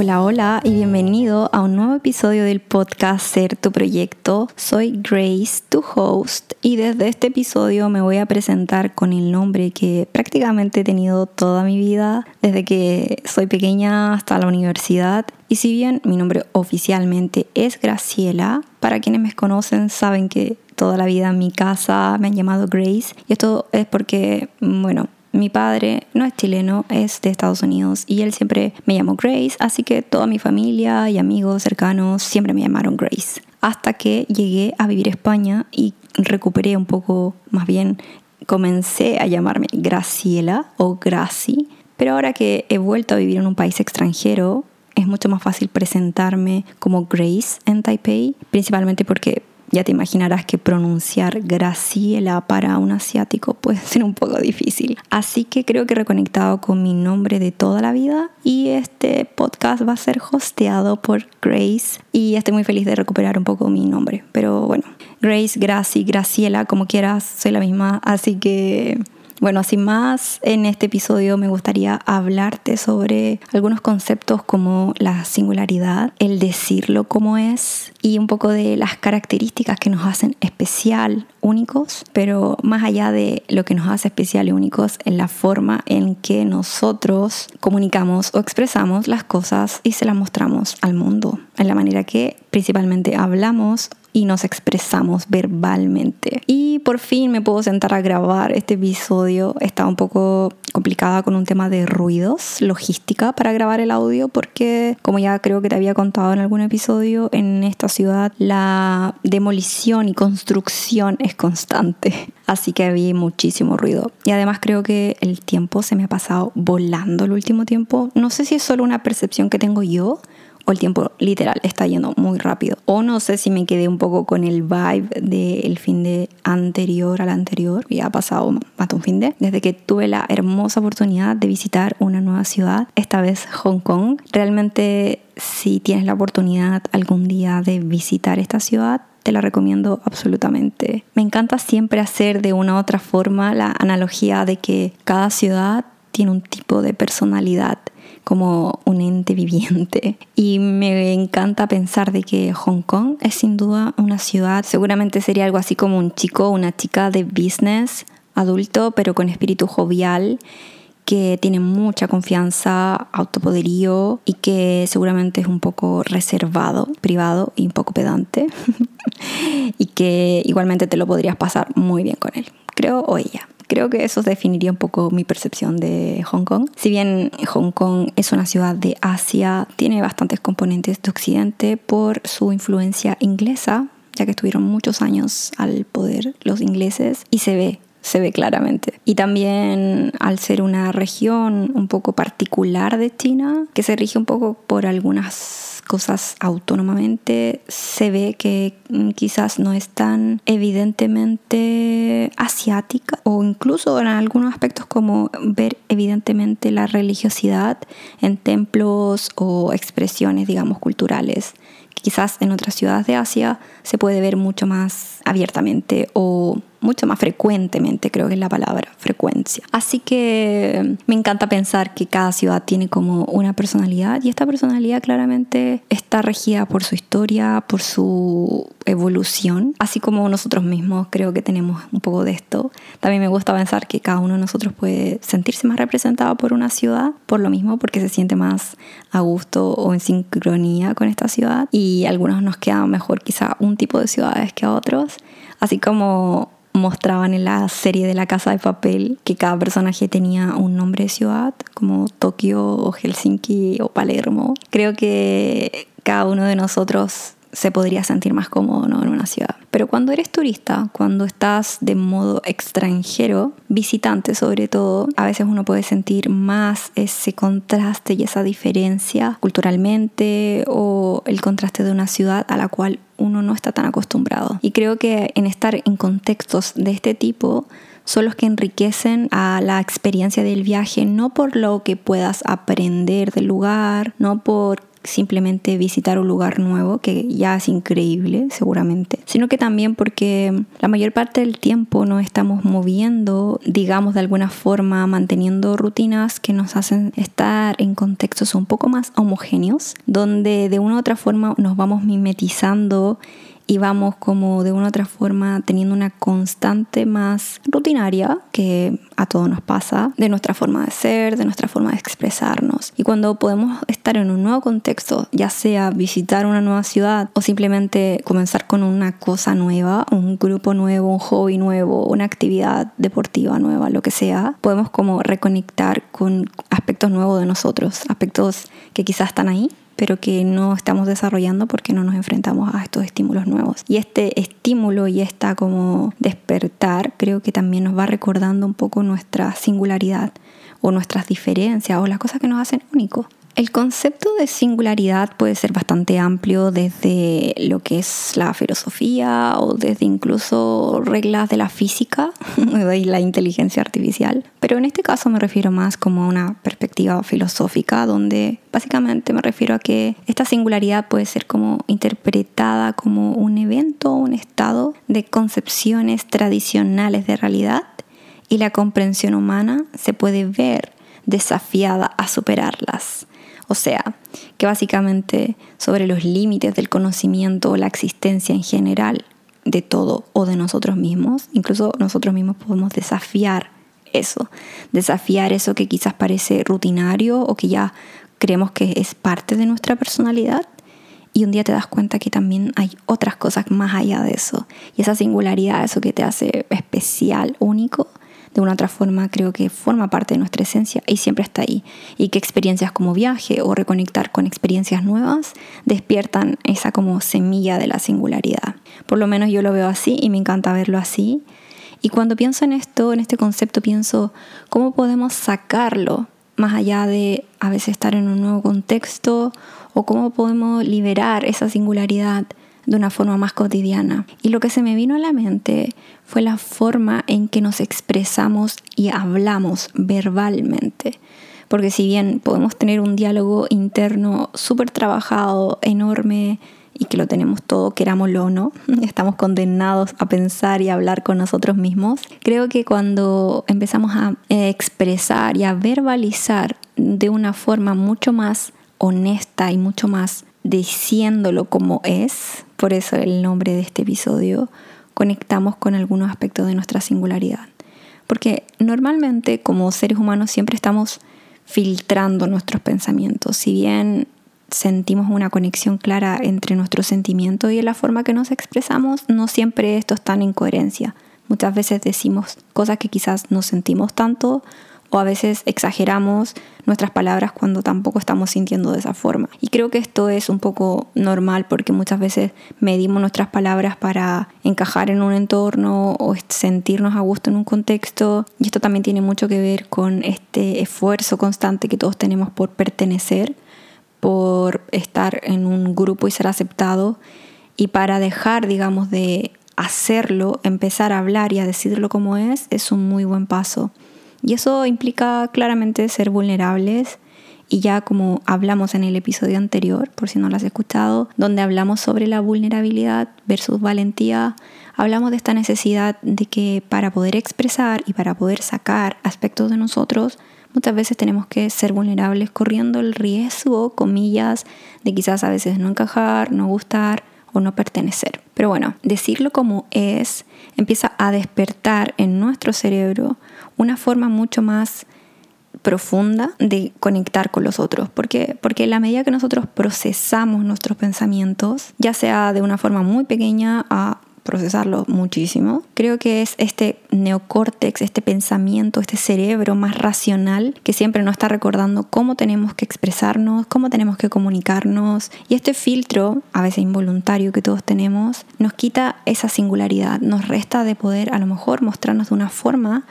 Hola, hola y bienvenido a un nuevo episodio del podcast Ser tu proyecto. Soy Grace, tu host, y desde este episodio me voy a presentar con el nombre que prácticamente he tenido toda mi vida, desde que soy pequeña hasta la universidad. Y si bien mi nombre oficialmente es Graciela, para quienes me conocen saben que toda la vida en mi casa me han llamado Grace. Y esto es porque, bueno, mi padre no es chileno, es de Estados Unidos y él siempre me llamó Grace, así que toda mi familia y amigos cercanos siempre me llamaron Grace. Hasta que llegué a vivir a España y recuperé un poco, más bien comencé a llamarme Graciela o Graci, pero ahora que he vuelto a vivir en un país extranjero, es mucho más fácil presentarme como Grace en Taipei, principalmente porque ya te imaginarás que pronunciar Graciela para un asiático puede ser un poco difícil. Así que creo que he reconectado con mi nombre de toda la vida y este podcast va a ser hosteado por Grace y estoy muy feliz de recuperar un poco mi nombre. Pero bueno, Grace, Gracie, Graciela, como quieras, soy la misma. Así que bueno, sin más, en este episodio me gustaría hablarte sobre algunos conceptos como la singularidad, el decirlo como es y un poco de las características que nos hacen especial, únicos, pero más allá de lo que nos hace especial y únicos en la forma en que nosotros comunicamos o expresamos las cosas y se las mostramos al mundo, en la manera que principalmente hablamos y nos expresamos verbalmente. Y por fin me puedo sentar a grabar este episodio. Estaba un poco complicada con un tema de ruidos, logística para grabar el audio, porque como ya creo que te había contado en algún episodio, en esta ciudad la demolición y construcción es constante. Así que había muchísimo ruido. Y además creo que el tiempo se me ha pasado volando el último tiempo. No sé si es solo una percepción que tengo yo el tiempo literal está yendo muy rápido. O no sé si me quedé un poco con el vibe del fin de anterior al anterior, ya ha pasado más de un fin de, desde que tuve la hermosa oportunidad de visitar una nueva ciudad, esta vez Hong Kong. Realmente si tienes la oportunidad algún día de visitar esta ciudad, te la recomiendo absolutamente. Me encanta siempre hacer de una u otra forma la analogía de que cada ciudad tiene un tipo de personalidad como un ente viviente. Y me encanta pensar de que Hong Kong es sin duda una ciudad, seguramente sería algo así como un chico, una chica de business, adulto, pero con espíritu jovial que tiene mucha confianza, autopoderío y que seguramente es un poco reservado, privado y un poco pedante y que igualmente te lo podrías pasar muy bien con él, creo, o ella. Creo que eso definiría un poco mi percepción de Hong Kong. Si bien Hong Kong es una ciudad de Asia, tiene bastantes componentes de Occidente por su influencia inglesa, ya que estuvieron muchos años al poder los ingleses y se ve se ve claramente. Y también al ser una región un poco particular de China, que se rige un poco por algunas cosas autónomamente, se ve que mm, quizás no es tan evidentemente asiática o incluso en algunos aspectos como ver evidentemente la religiosidad en templos o expresiones, digamos, culturales. Quizás en otras ciudades de Asia se puede ver mucho más abiertamente o mucho más frecuentemente, creo que es la palabra, frecuencia. Así que me encanta pensar que cada ciudad tiene como una personalidad y esta personalidad claramente está regida por su historia, por su evolución, así como nosotros mismos creo que tenemos un poco de esto. También me gusta pensar que cada uno de nosotros puede sentirse más representado por una ciudad, por lo mismo, porque se siente más a gusto o en sincronía con esta ciudad y algunos nos queda mejor quizá un tipo de ciudades que a otros, así como mostraban en la serie de la casa de papel que cada personaje tenía un nombre de ciudad, como Tokio Helsinki o Palermo. Creo que cada uno de nosotros se podría sentir más cómodo en una ciudad. Pero cuando eres turista, cuando estás de modo extranjero, visitante sobre todo, a veces uno puede sentir más ese contraste y esa diferencia culturalmente o el contraste de una ciudad a la cual uno no está tan acostumbrado. Y creo que en estar en contextos de este tipo, son los que enriquecen a la experiencia del viaje, no por lo que puedas aprender del lugar, no por simplemente visitar un lugar nuevo, que ya es increíble seguramente, sino que también porque la mayor parte del tiempo nos estamos moviendo, digamos de alguna forma, manteniendo rutinas que nos hacen estar en contextos un poco más homogéneos, donde de una u otra forma nos vamos mimetizando y vamos como de una u otra forma teniendo una constante más rutinaria que a todos nos pasa, de nuestra forma de ser, de nuestra forma de expresarnos. Y cuando podemos estar en un nuevo contexto, ya sea visitar una nueva ciudad o simplemente comenzar con una cosa nueva, un grupo nuevo, un hobby nuevo, una actividad deportiva nueva, lo que sea, podemos como reconectar con aspectos nuevos de nosotros, aspectos que quizás están ahí, pero que no estamos desarrollando porque no nos enfrentamos a estos estímulos nuevos. Y este estímulo y esta como despertar creo que también nos va recordando un poco nuestra singularidad o nuestras diferencias o las cosas que nos hacen únicos. El concepto de singularidad puede ser bastante amplio desde lo que es la filosofía o desde incluso reglas de la física y la inteligencia artificial. Pero en este caso me refiero más como a una perspectiva filosófica donde básicamente me refiero a que esta singularidad puede ser como interpretada como un evento o un estado de concepciones tradicionales de realidad y la comprensión humana se puede ver desafiada a superarlas. O sea, que básicamente sobre los límites del conocimiento o la existencia en general de todo o de nosotros mismos, incluso nosotros mismos podemos desafiar eso, desafiar eso que quizás parece rutinario o que ya creemos que es parte de nuestra personalidad y un día te das cuenta que también hay otras cosas más allá de eso. Y esa singularidad, eso que te hace especial, único, de una otra forma creo que forma parte de nuestra esencia y siempre está ahí. Y que experiencias como viaje o reconectar con experiencias nuevas despiertan esa como semilla de la singularidad. Por lo menos yo lo veo así y me encanta verlo así. Y cuando pienso en esto, en este concepto, pienso cómo podemos sacarlo más allá de a veces estar en un nuevo contexto o cómo podemos liberar esa singularidad de una forma más cotidiana. Y lo que se me vino a la mente fue la forma en que nos expresamos y hablamos verbalmente. Porque si bien podemos tener un diálogo interno súper trabajado, enorme, y que lo tenemos todo, querámoslo o no, estamos condenados a pensar y hablar con nosotros mismos. Creo que cuando empezamos a expresar y a verbalizar de una forma mucho más honesta y mucho más diciéndolo como es, por eso el nombre de este episodio, conectamos con algunos aspectos de nuestra singularidad. Porque normalmente como seres humanos siempre estamos filtrando nuestros pensamientos. Si bien sentimos una conexión clara entre nuestros sentimientos y la forma que nos expresamos, no siempre esto está en coherencia. Muchas veces decimos cosas que quizás no sentimos tanto o a veces exageramos nuestras palabras cuando tampoco estamos sintiendo de esa forma. Y creo que esto es un poco normal porque muchas veces medimos nuestras palabras para encajar en un entorno o sentirnos a gusto en un contexto. Y esto también tiene mucho que ver con este esfuerzo constante que todos tenemos por pertenecer, por estar en un grupo y ser aceptado. Y para dejar, digamos, de hacerlo, empezar a hablar y a decirlo como es, es un muy buen paso. Y eso implica claramente ser vulnerables. Y ya como hablamos en el episodio anterior, por si no lo has escuchado, donde hablamos sobre la vulnerabilidad versus valentía, hablamos de esta necesidad de que para poder expresar y para poder sacar aspectos de nosotros, muchas veces tenemos que ser vulnerables corriendo el riesgo, comillas, de quizás a veces no encajar, no gustar o no pertenecer. Pero bueno, decirlo como es empieza a despertar en nuestro cerebro una forma mucho más profunda de conectar con los otros. Porque en la medida que nosotros procesamos nuestros pensamientos, ya sea de una forma muy pequeña a procesarlo muchísimo. Creo que es este neocórtex, este pensamiento, este cerebro más racional que siempre nos está recordando cómo tenemos que expresarnos, cómo tenemos que comunicarnos. Y este filtro, a veces involuntario que todos tenemos, nos quita esa singularidad, nos resta de poder a lo mejor mostrarnos de una forma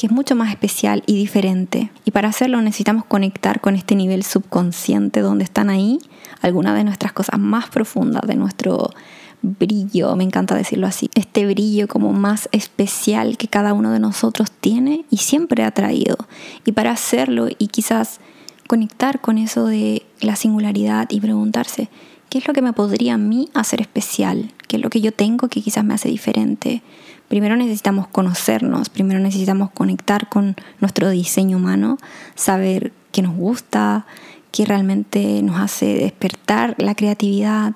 que es mucho más especial y diferente. Y para hacerlo necesitamos conectar con este nivel subconsciente donde están ahí algunas de nuestras cosas más profundas, de nuestro brillo, me encanta decirlo así, este brillo como más especial que cada uno de nosotros tiene y siempre ha traído. Y para hacerlo y quizás conectar con eso de la singularidad y preguntarse, ¿qué es lo que me podría a mí hacer especial? ¿Qué es lo que yo tengo que quizás me hace diferente? Primero necesitamos conocernos, primero necesitamos conectar con nuestro diseño humano, saber qué nos gusta, qué realmente nos hace despertar la creatividad.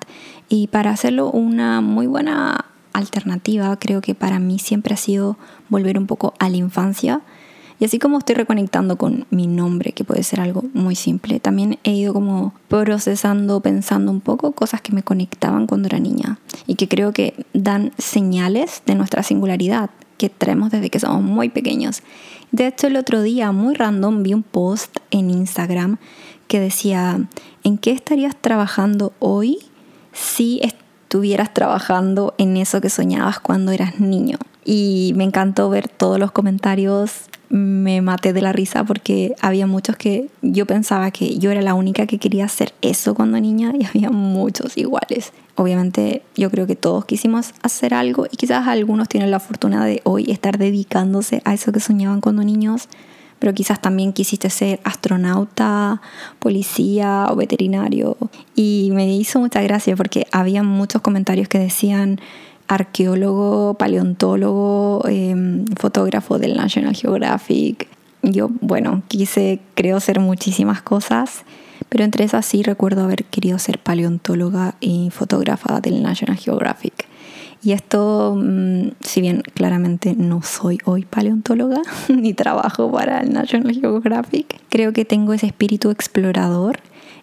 Y para hacerlo una muy buena alternativa creo que para mí siempre ha sido volver un poco a la infancia y así como estoy reconectando con mi nombre, que puede ser algo muy simple, también he ido como procesando, pensando un poco cosas que me conectaban cuando era niña y que creo que dan señales de nuestra singularidad que traemos desde que somos muy pequeños. De hecho, el otro día, muy random, vi un post en Instagram que decía, ¿en qué estarías trabajando hoy si estuvieras trabajando en eso que soñabas cuando eras niño? Y me encantó ver todos los comentarios me maté de la risa porque había muchos que yo pensaba que yo era la única que quería hacer eso cuando niña y había muchos iguales. Obviamente yo creo que todos quisimos hacer algo y quizás algunos tienen la fortuna de hoy estar dedicándose a eso que soñaban cuando niños, pero quizás también quisiste ser astronauta, policía o veterinario. Y me hizo mucha gracia porque había muchos comentarios que decían arqueólogo, paleontólogo, em, fotógrafo del National Geographic. Yo, bueno, quise, creo, ser muchísimas cosas, pero entre esas sí recuerdo haber querido ser paleontóloga y fotógrafa del National Geographic. Y esto, mm, si bien claramente no soy hoy paleontóloga ni trabajo para el National Geographic, creo que tengo ese espíritu explorador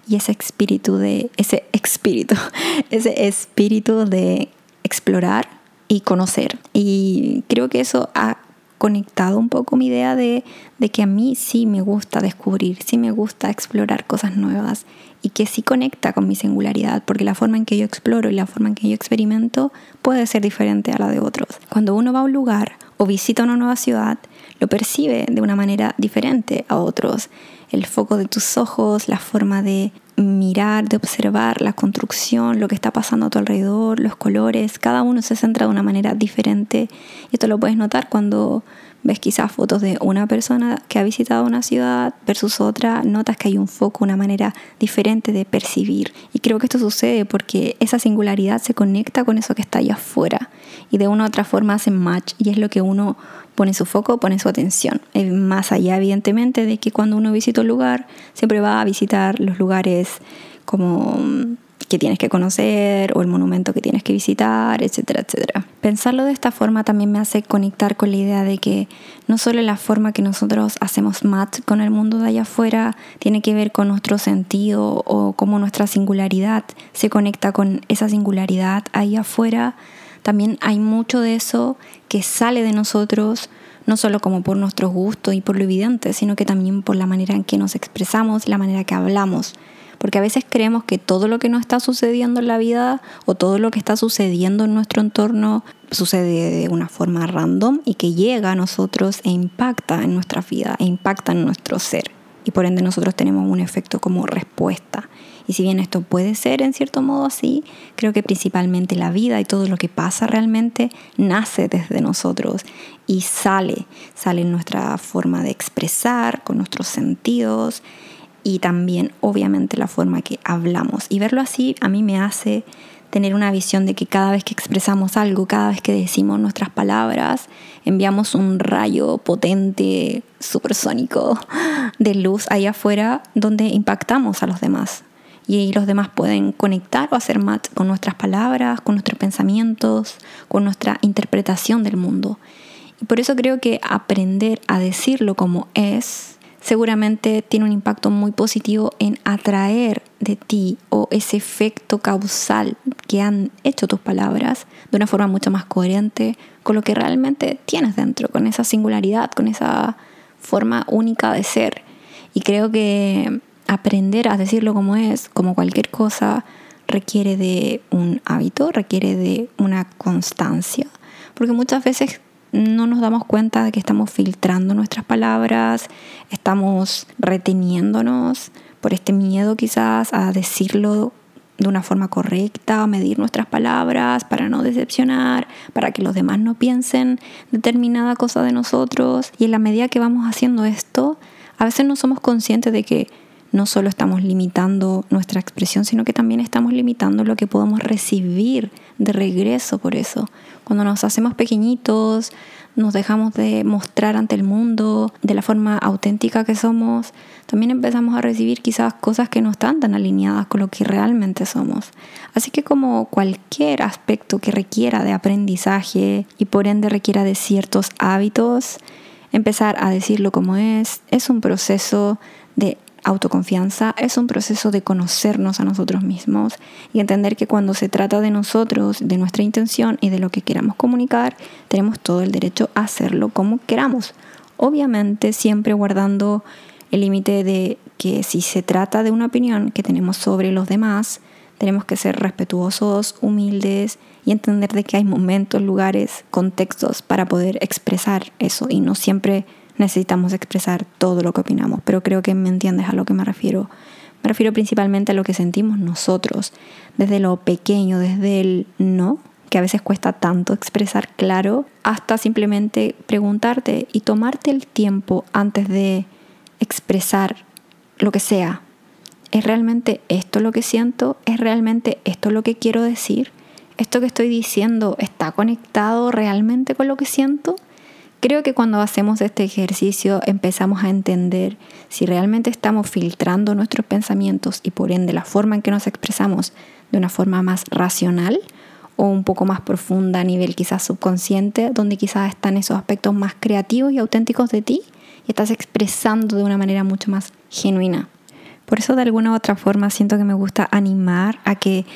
y ese espíritu de ese espíritu, ese espíritu de explorar y conocer. Y creo que eso ha conectado un poco mi idea de, de, que a mí sí me gusta descubrir, sí me gusta explorar cosas nuevas y que sí conecta con mi singularidad, porque la forma en que yo exploro y la forma en que yo experimento puede ser diferente a la de otros. Cuando uno va a un lugar o visita una nueva ciudad, lo percibe de una manera diferente a otros. El foco de tus ojos, la forma de mirar, de observar la construcción, lo que está pasando a tu alrededor, los colores, cada uno se centra de una manera diferente. Y esto lo puedes notar cuando ves quizás fotos de una persona que ha visitado una ciudad versus otra, notas que hay un foco, una manera diferente de percibir. Y creo que esto sucede porque esa singularidad se conecta con eso que está allá afuera y de una u otra forma hacen match y es lo que uno pone su foco, pone su atención. Más allá, evidentemente, de que cuando uno visita un lugar, siempre va a visitar los lugares como mm, que tienes que conocer o el monumento que tienes que visitar, etcétera, etcétera. Pensarlo de esta forma también me hace conectar con la idea de que no solo la forma que nosotros hacemos match con el mundo de allá afuera tiene que ver con nuestro sentido o cómo nuestra singularidad se conecta con esa singularidad ahí afuera, también hay mucho de eso que sale de nosotros, no solo como por nuestro gusto y por lo evidente, sino que también por la manera en que nos expresamos, la manera que hablamos. Porque a veces creemos que todo lo que nos está sucediendo en la vida o todo lo que está sucediendo en nuestro entorno sucede de una forma random y que llega a nosotros e impacta en nuestra vida, e impacta en nuestro ser. Y por ende nosotros tenemos un efecto como respuesta. Y si bien esto puede ser en cierto modo así, creo que principalmente la vida y todo lo que pasa realmente nace desde nosotros y sale, sale en nuestra forma de expresar, con nuestros sentidos y también obviamente la forma que hablamos. Y verlo así a mí me hace tener una visión de que cada vez que expresamos algo, cada vez que decimos nuestras palabras, enviamos un rayo potente, supersónico de luz ahí afuera donde impactamos a los demás y los demás pueden conectar o hacer match con nuestras palabras, con nuestros pensamientos, con nuestra interpretación del mundo. Por eso creo que aprender a decirlo como es seguramente tiene un impacto muy positivo en atraer de ti o ese efecto causal que han hecho tus palabras de una forma mucho más coherente con lo que realmente tienes dentro, con esa singularidad, con esa forma única de ser. Y creo que aprender a decirlo como es, como cualquier cosa, requiere de un hábito, requiere de una constancia, porque muchas veces no nos damos cuenta de que estamos filtrando nuestras palabras, estamos reteniéndonos por este miedo quizás a decirlo de una forma correcta, medir nuestras palabras para no decepcionar, para que los demás no piensen determinada cosa de nosotros. Y en la medida que vamos haciendo esto, a veces no somos conscientes de que no solo estamos limitando nuestra expresión, sino que también estamos limitando lo que podemos recibir de regreso por eso. Cuando nos hacemos pequeñitos, nos dejamos de mostrar ante el mundo de la forma auténtica que somos, también empezamos a recibir quizás cosas que no están tan alineadas con lo que realmente somos. Así que como cualquier aspecto que requiera de aprendizaje y por ende requiera de ciertos hábitos, empezar a decirlo como es, es un proceso de autoconfianza es un proceso de conocernos a nosotros mismos y entender que cuando se trata de nosotros, de nuestra intención y de lo que queramos comunicar, tenemos todo el derecho a hacerlo como queramos. Obviamente siempre guardando el límite de que si se trata de una opinión que tenemos sobre los demás, tenemos que ser respetuosos, humildes y entender de que hay momentos, lugares, contextos para poder expresar eso y no siempre necesitamos expresar todo lo que opinamos, pero creo que me entiendes a lo que me refiero. Me refiero principalmente a lo que sentimos nosotros, desde lo pequeño, desde el no, que a veces cuesta tanto expresar claro, hasta simplemente preguntarte y tomarte el tiempo antes de expresar lo que sea. ¿Es realmente esto lo que siento? ¿Es realmente esto lo que quiero decir? ¿Esto que estoy diciendo está conectado realmente con lo que siento? Creo que cuando hacemos este ejercicio empezamos a entender si realmente estamos filtrando nuestros pensamientos y por ende la forma en que nos expresamos de una forma más racional o un poco más profunda a nivel quizás subconsciente, donde quizás están esos aspectos más creativos y auténticos de ti y estás expresando de una manera mucho más genuina. Por eso de alguna u otra forma siento que me gusta animar a que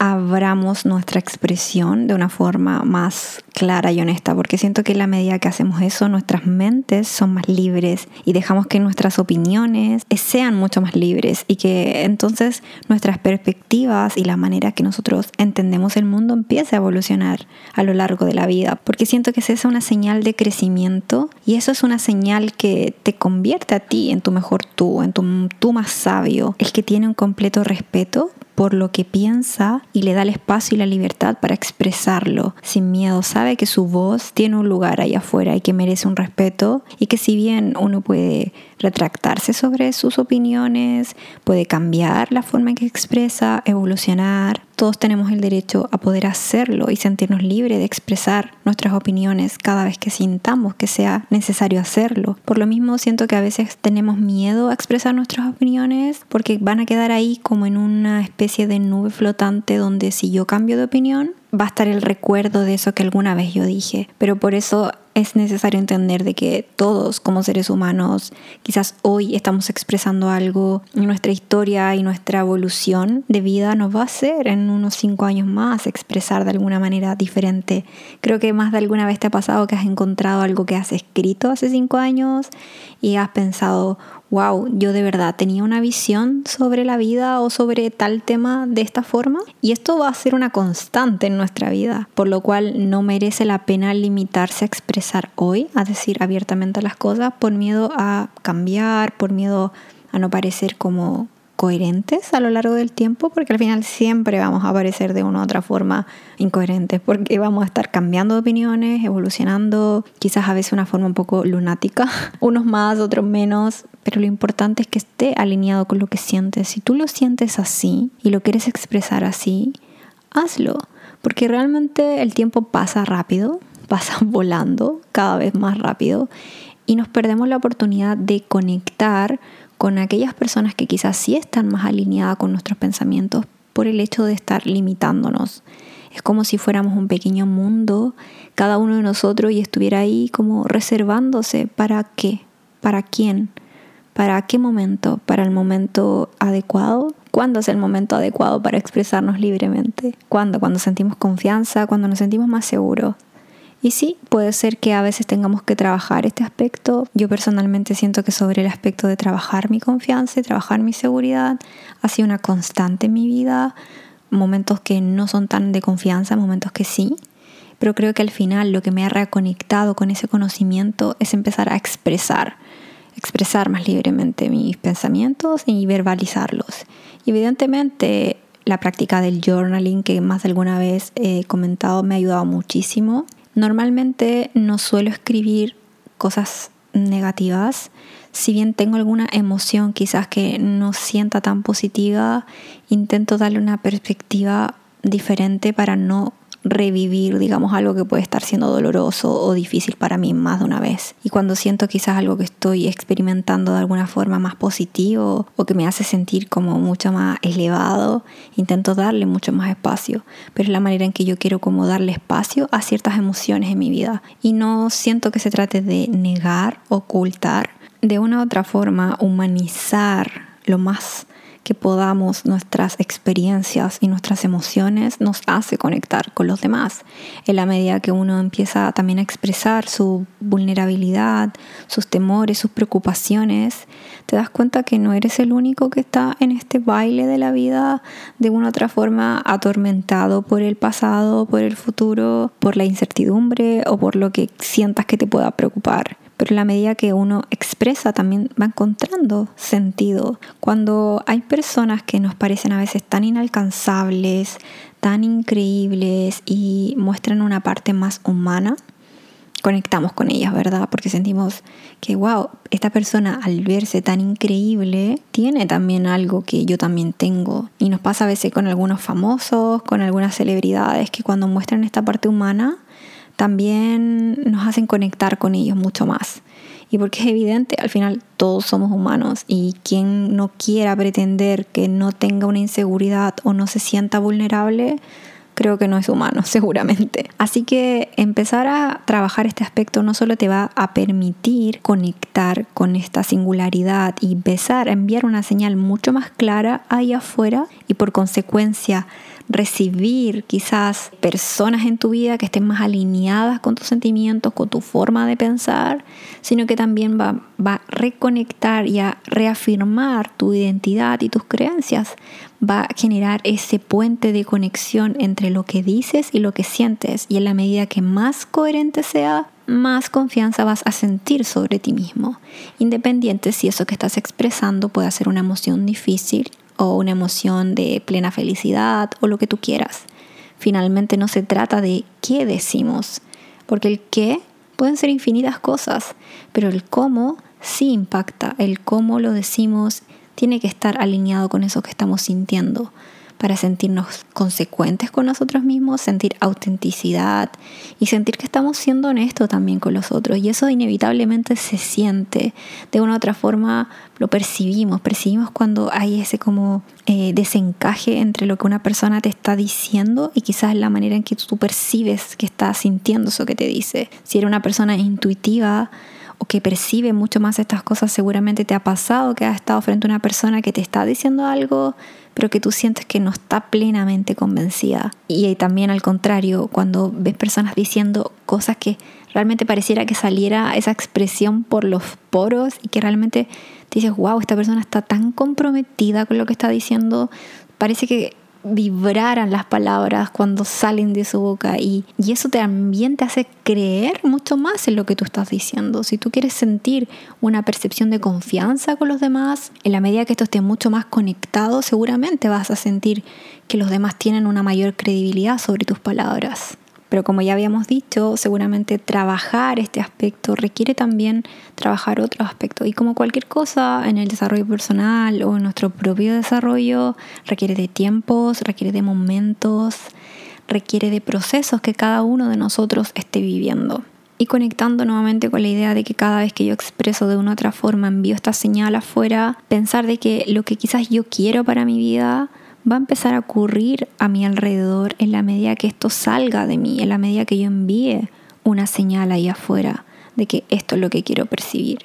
abramos nuestra expresión de una forma más clara y honesta, porque siento que en la medida que hacemos eso, nuestras mentes son más libres y dejamos que nuestras opiniones sean mucho más libres y que entonces nuestras perspectivas y la manera que nosotros entendemos el mundo empiece a evolucionar a lo largo de la vida, porque siento que es esa una señal de crecimiento y eso es una señal que te convierte a ti en tu mejor tú, en tu tú más sabio, el que tiene un completo respeto por lo que piensa y le da el espacio y la libertad para expresarlo sin miedo. Sabe que su voz tiene un lugar ahí afuera y que merece un respeto y que si bien uno puede retractarse sobre sus opiniones, puede cambiar la forma en que expresa, evolucionar, todos tenemos el derecho a poder hacerlo y sentirnos libres de expresar nuestras opiniones cada vez que sintamos que sea necesario hacerlo. Por lo mismo siento que a veces tenemos miedo a expresar nuestras opiniones porque van a quedar ahí como en una especie de nube flotante donde si yo cambio de opinión va a estar el recuerdo de eso que alguna vez yo dije. Pero por eso es necesario entender de que todos como seres humanos quizás hoy estamos expresando algo y nuestra historia y nuestra evolución de vida nos va a hacer en unos cinco años más expresar de alguna manera diferente. Creo que más de alguna vez te ha pasado que has encontrado algo que has escrito hace cinco años y has pensado, wow, yo de verdad tenía una visión sobre la vida o sobre tal tema de esta forma y esto va a ser una constante en nuestra vida, por lo cual no merece la pena limitarse a expresar hoy, a decir abiertamente las cosas por miedo a cambiar, por miedo a no parecer como coherentes a lo largo del tiempo, porque al final siempre vamos a aparecer de una u otra forma incoherentes, porque vamos a estar cambiando de opiniones, evolucionando, quizás a veces una forma un poco lunática, unos más, otros menos, pero lo importante es que esté alineado con lo que sientes. Si tú lo sientes así y lo quieres expresar así, hazlo, porque realmente el tiempo pasa rápido, pasa volando cada vez más rápido y nos perdemos la oportunidad de conectar con aquellas personas que quizás sí están más alineadas con nuestros pensamientos por el hecho de estar limitándonos. Es como si fuéramos un pequeño mundo, cada uno de nosotros, y estuviera ahí como reservándose para qué, para quién, para qué momento, para el momento adecuado. ¿Cuándo es el momento adecuado para expresarnos libremente? ¿Cuándo? Cuando sentimos confianza, cuando nos sentimos más seguros. Y sí, puede ser que a veces tengamos que trabajar este aspecto. Yo personalmente siento que sobre el aspecto de trabajar mi confianza y trabajar mi seguridad ha sido una constante en mi vida. Momentos que no son tan de confianza, momentos que sí. Pero creo que al final lo que me ha reconectado con ese conocimiento es empezar a expresar, expresar más libremente mis pensamientos y verbalizarlos. Evidentemente la práctica del journaling que más de alguna vez he comentado me ha ayudado muchísimo. Normalmente no suelo escribir cosas negativas. Si bien tengo alguna emoción quizás que no sienta tan positiva, intento darle una perspectiva diferente para no revivir, digamos, algo que puede estar siendo doloroso o difícil para mí más de una vez. Y cuando siento quizás algo que estoy experimentando de alguna forma más positivo o que me hace sentir como mucho más elevado, intento darle mucho más espacio. Pero es la manera en que yo quiero como darle espacio a ciertas emociones en mi vida. Y no siento que se trate de negar, ocultar, de una u otra forma humanizar lo más que podamos nuestras experiencias y nuestras emociones nos hace conectar con los demás. En la medida que uno empieza también a expresar su vulnerabilidad, sus temores, sus preocupaciones, te das cuenta que no eres el único que está en este baile de la vida de una u otra forma atormentado por el pasado, por el futuro, por la incertidumbre o por lo que sientas que te pueda preocupar pero la medida que uno expresa también va encontrando sentido. Cuando hay personas que nos parecen a veces tan inalcanzables, tan increíbles y muestran una parte más humana, conectamos con ellas, ¿verdad? Porque sentimos que, wow, esta persona al verse tan increíble tiene también algo que yo también tengo. Y nos pasa a veces con algunos famosos, con algunas celebridades que cuando muestran esta parte humana, también nos hacen conectar con ellos mucho más. Y porque es evidente, al final todos somos humanos y quien no quiera pretender que no tenga una inseguridad o no se sienta vulnerable, creo que no es humano, seguramente. Así que empezar a trabajar este aspecto no solo te va a permitir conectar con esta singularidad y empezar a enviar una señal mucho más clara ahí afuera y por consecuencia recibir quizás personas en tu vida que estén más alineadas con tus sentimientos, con tu forma de pensar, sino que también va, va a reconectar y a reafirmar tu identidad y tus creencias. Va a generar ese puente de conexión entre lo que dices y lo que sientes. Y en la medida que más coherente sea, más confianza vas a sentir sobre ti mismo, independiente si eso que estás expresando puede ser una emoción difícil o una emoción de plena felicidad o lo que tú quieras. Finalmente no se trata de qué decimos, porque el qué pueden ser infinitas cosas, pero el cómo sí impacta, el cómo lo decimos tiene que estar alineado con eso que estamos sintiendo para sentirnos consecuentes con nosotros mismos, sentir autenticidad y sentir que estamos siendo honestos también con los otros. Y eso inevitablemente se siente. De una u otra forma lo percibimos, percibimos cuando hay ese como eh, desencaje entre lo que una persona te está diciendo y quizás la manera en que tú percibes que está sintiendo eso que te dice. Si eres una persona intuitiva, o que percibe mucho más estas cosas, seguramente te ha pasado que has estado frente a una persona que te está diciendo algo, pero que tú sientes que no está plenamente convencida. Y también al contrario, cuando ves personas diciendo cosas que realmente pareciera que saliera esa expresión por los poros y que realmente dices, wow, esta persona está tan comprometida con lo que está diciendo, parece que vibraran las palabras cuando salen de su boca y, y, eso también te hace creer mucho más en lo que tú estás diciendo. Si tú quieres sentir una percepción de confianza con los demás, en la medida que esto esté mucho más conectado, seguramente vas a sentir que los demás tienen una mayor credibilidad sobre tus palabras. Pero como ya habíamos dicho, seguramente trabajar este aspecto requiere también trabajar otro aspecto. Y como cualquier cosa en el desarrollo personal o en nuestro propio desarrollo, requiere de tiempos, requiere de momentos, requiere de procesos que cada uno de nosotros esté viviendo. Y conectando nuevamente con la idea de que cada vez que yo expreso de una otra forma, envío esta señal afuera, pensar de que lo que quizás yo quiero para mi vida va a empezar a ocurrir a mi alrededor en la medida que esto salga de mí, en la medida que yo envíe una señal ahí afuera de que esto es lo que quiero percibir.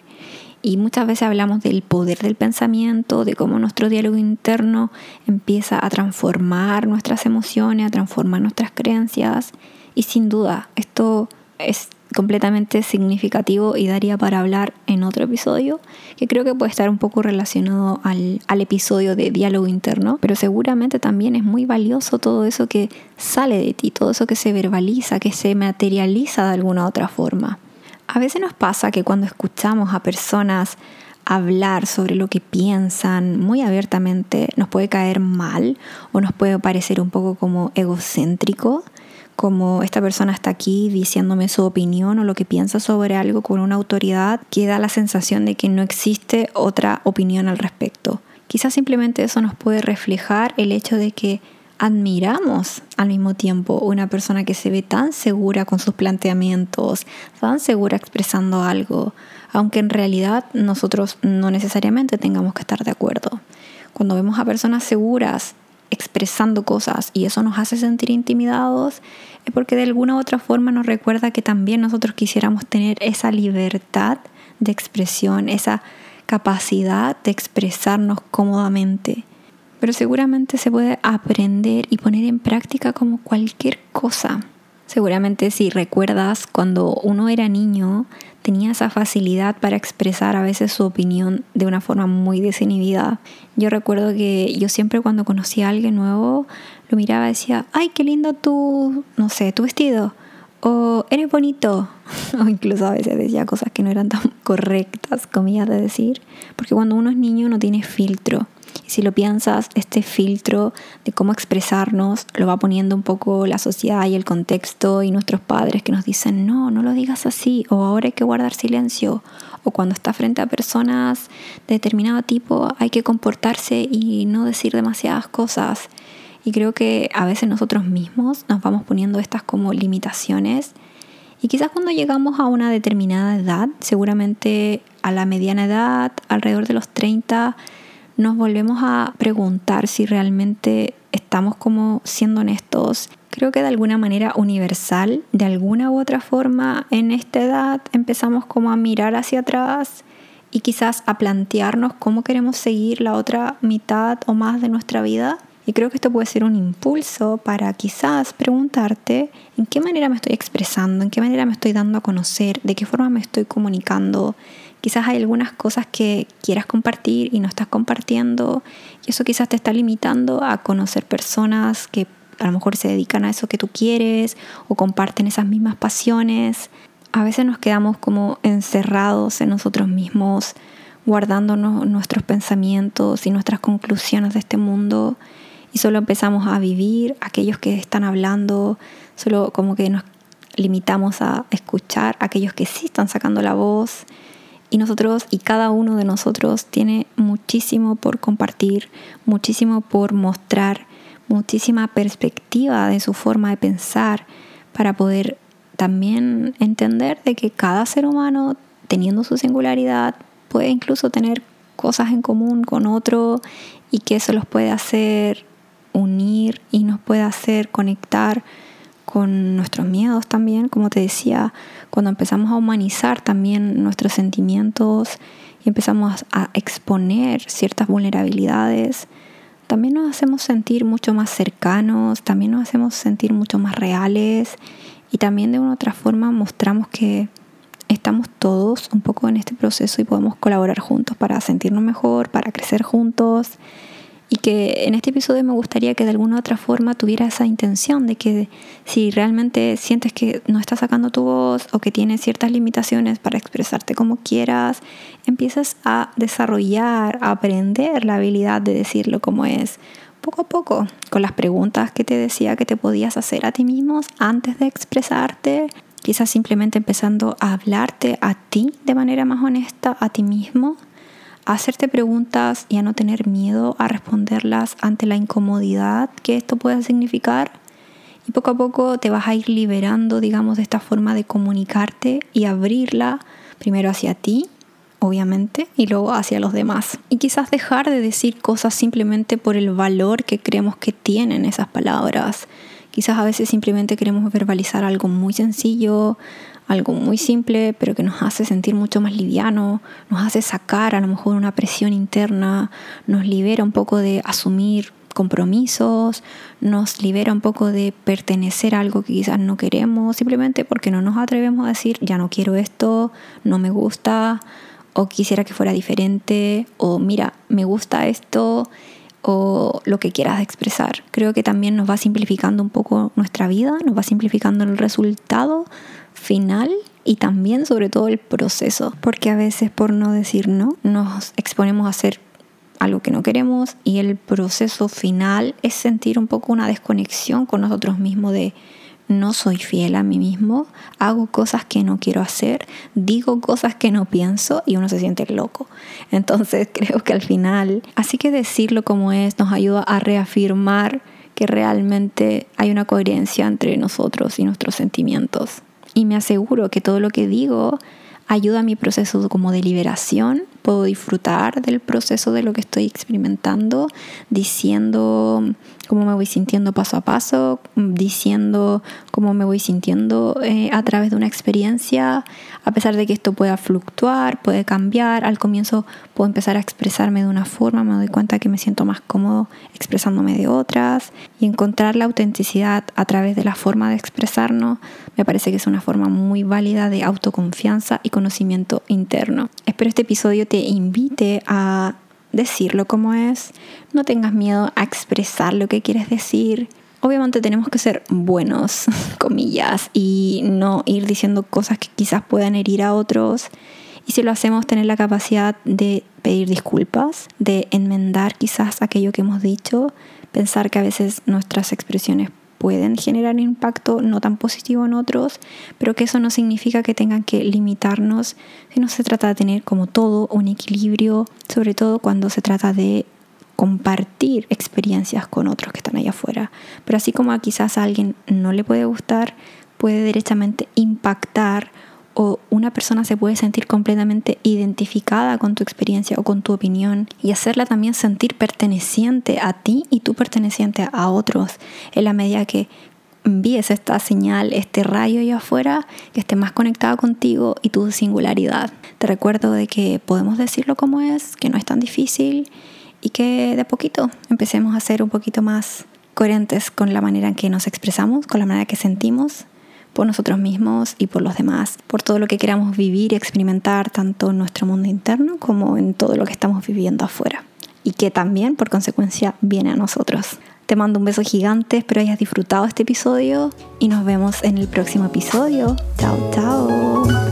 Y muchas veces hablamos del poder del pensamiento, de cómo nuestro diálogo interno empieza a transformar nuestras emociones, a transformar nuestras creencias. Y sin duda, esto es completamente significativo y daría para hablar en otro episodio, que creo que puede estar un poco relacionado al, al, episodio de diálogo interno, pero seguramente también es muy valioso todo eso que sale de ti, todo eso que se verbaliza, que se materializa de alguna otra forma. A veces nos pasa que cuando escuchamos a personas hablar sobre lo que piensan muy abiertamente nos puede caer mal o nos puede parecer un poco como egocéntrico, como esta persona está aquí diciéndome su opinión o lo que piensa sobre algo con una autoridad que da la sensación de que no existe otra opinión al respecto. Quizás simplemente eso nos puede reflejar el hecho de que admiramos al mismo tiempo una persona que se ve tan segura con sus planteamientos, tan segura expresando algo, aunque en realidad nosotros no necesariamente tengamos que estar de acuerdo. Cuando vemos a personas seguras expresando cosas y eso nos hace sentir intimidados, es porque de alguna u otra forma nos recuerda que también nosotros quisiéramos tener esa libertad de expresión, esa capacidad de expresarnos cómodamente. Pero seguramente se puede aprender y poner en práctica como cualquier cosa. Seguramente si recuerdas cuando uno era niño, tenía esa facilidad para expresar a veces su opinión de una forma muy desinhibida. Yo recuerdo que yo siempre cuando conocía a alguien nuevo, lo miraba y decía, ay, qué lindo tu, no sé, tu vestido. O eres bonito. o incluso a veces decía cosas que no eran tan correctas, comillas de decir. Porque cuando uno es niño no tiene filtro. Si lo piensas, este filtro de cómo expresarnos lo va poniendo un poco la sociedad y el contexto y nuestros padres que nos dicen, no, no lo digas así, o ahora hay que guardar silencio, o cuando está frente a personas de determinado tipo hay que comportarse y no decir demasiadas cosas. Y creo que a veces nosotros mismos nos vamos poniendo estas como limitaciones. Y quizás cuando llegamos a una determinada edad, seguramente a la mediana edad, alrededor de los 30, nos volvemos a preguntar si realmente estamos como siendo honestos. Creo que de alguna manera universal, de alguna u otra forma, en esta edad empezamos como a mirar hacia atrás y quizás a plantearnos cómo queremos seguir la otra mitad o más de nuestra vida. Y creo que esto puede ser un impulso para quizás preguntarte en qué manera me estoy expresando, en qué manera me estoy dando a conocer, de qué forma me estoy comunicando, Quizás hay algunas cosas que quieras compartir y no estás compartiendo y eso quizás te está limitando a conocer personas que a lo mejor se dedican a eso que tú quieres o comparten esas mismas pasiones. A veces nos quedamos como encerrados en nosotros mismos, guardándonos nuestros pensamientos y nuestras conclusiones de este mundo y solo empezamos a vivir aquellos que están hablando, solo como que nos limitamos a escuchar aquellos que sí están sacando la voz y nosotros y cada uno de nosotros tiene muchísimo por compartir, muchísimo por mostrar, muchísima perspectiva de su forma de pensar para poder también entender de que cada ser humano, teniendo su singularidad, puede incluso tener cosas en común con otro y que eso los puede hacer unir y nos puede hacer conectar con nuestros miedos también, como te decía, cuando empezamos a humanizar también nuestros sentimientos y empezamos a exponer ciertas vulnerabilidades, también nos hacemos sentir mucho más cercanos, también nos hacemos sentir mucho más reales y también de una otra forma mostramos que estamos todos un poco en este proceso y podemos colaborar juntos para sentirnos mejor, para crecer juntos y que en este episodio me gustaría que de alguna otra forma tuviera esa intención de que si realmente sientes que no estás sacando tu voz o que tienes ciertas limitaciones para expresarte como quieras, empieces a desarrollar, a aprender la habilidad de decirlo como es, poco a poco, con las preguntas que te decía que te podías hacer a ti mismo antes de expresarte, quizás simplemente empezando a hablarte a ti de manera más honesta, a ti mismo hacerte preguntas y a no tener miedo a responderlas ante la incomodidad que esto pueda significar. Y poco a poco te vas a ir liberando, digamos, de esta forma de comunicarte y abrirla primero hacia ti, obviamente, y luego hacia los demás. Y quizás dejar de decir cosas simplemente por el valor que creemos que tienen esas palabras. Quizás a veces simplemente queremos verbalizar algo muy sencillo, algo muy simple, pero que nos hace sentir mucho más liviano, nos hace sacar a lo mejor una presión interna, nos libera un poco de asumir compromisos, nos libera un poco de pertenecer a algo que quizás no queremos, simplemente porque no nos atrevemos a decir, ya no quiero esto, no me gusta, o quisiera que fuera diferente, o mira, me gusta esto, o lo que quieras expresar. Creo que también nos va simplificando un poco nuestra vida, nos va simplificando el resultado final y también sobre todo el proceso, porque a veces por no decir no nos exponemos a hacer algo que no queremos y el proceso final es sentir un poco una desconexión con nosotros mismos de no soy fiel a mí mismo, hago cosas que no quiero hacer, digo cosas que no pienso y uno se siente loco. Entonces creo que al final, así que decirlo como es nos ayuda a reafirmar que realmente hay una coherencia entre nosotros y nuestros sentimientos. Y me aseguro que todo lo que digo ayuda a mi proceso como de liberación. Puedo disfrutar del proceso de lo que estoy experimentando, diciendo cómo me voy sintiendo paso a paso, diciendo cómo me voy sintiendo eh, a través de una experiencia, a pesar de que esto pueda fluctuar, puede cambiar. Al comienzo puedo empezar a expresarme de una forma, me doy cuenta que me siento más cómodo expresándome de otras y encontrar la autenticidad a través de la forma de expresarnos me parece que es una forma muy válida de autoconfianza y conocimiento interno. Espero este episodio te invite a decirlo como es, no tengas miedo a expresar lo que quieres decir. Obviamente tenemos que ser buenos, comillas, y no ir diciendo cosas que quizás puedan herir a otros. Y si lo hacemos, tener la capacidad de pedir disculpas, de enmendar quizás aquello que hemos dicho, pensar que a veces nuestras expresiones pueden generar impacto no tan positivo en otros, pero que eso no significa que tengan que limitarnos, no se trata de tener como todo un equilibrio, sobre todo cuando se trata de compartir experiencias con otros que están allá afuera. Pero así como a quizás a alguien no le puede gustar, puede directamente impactar o una persona se puede sentir completamente identificada con tu experiencia o con tu opinión y hacerla también sentir perteneciente a ti y tú perteneciente a otros en la medida que envíes esta señal, este rayo allá afuera, que esté más conectado contigo y tu singularidad. Te recuerdo de que podemos decirlo como es, que no es tan difícil y que de poquito empecemos a ser un poquito más coherentes con la manera en que nos expresamos, con la manera que sentimos por nosotros mismos y por los demás, por todo lo que queramos vivir y experimentar tanto en nuestro mundo interno como en todo lo que estamos viviendo afuera y que también por consecuencia viene a nosotros. Te mando un beso gigante, espero hayas disfrutado este episodio y nos vemos en el próximo episodio. Chao, chao.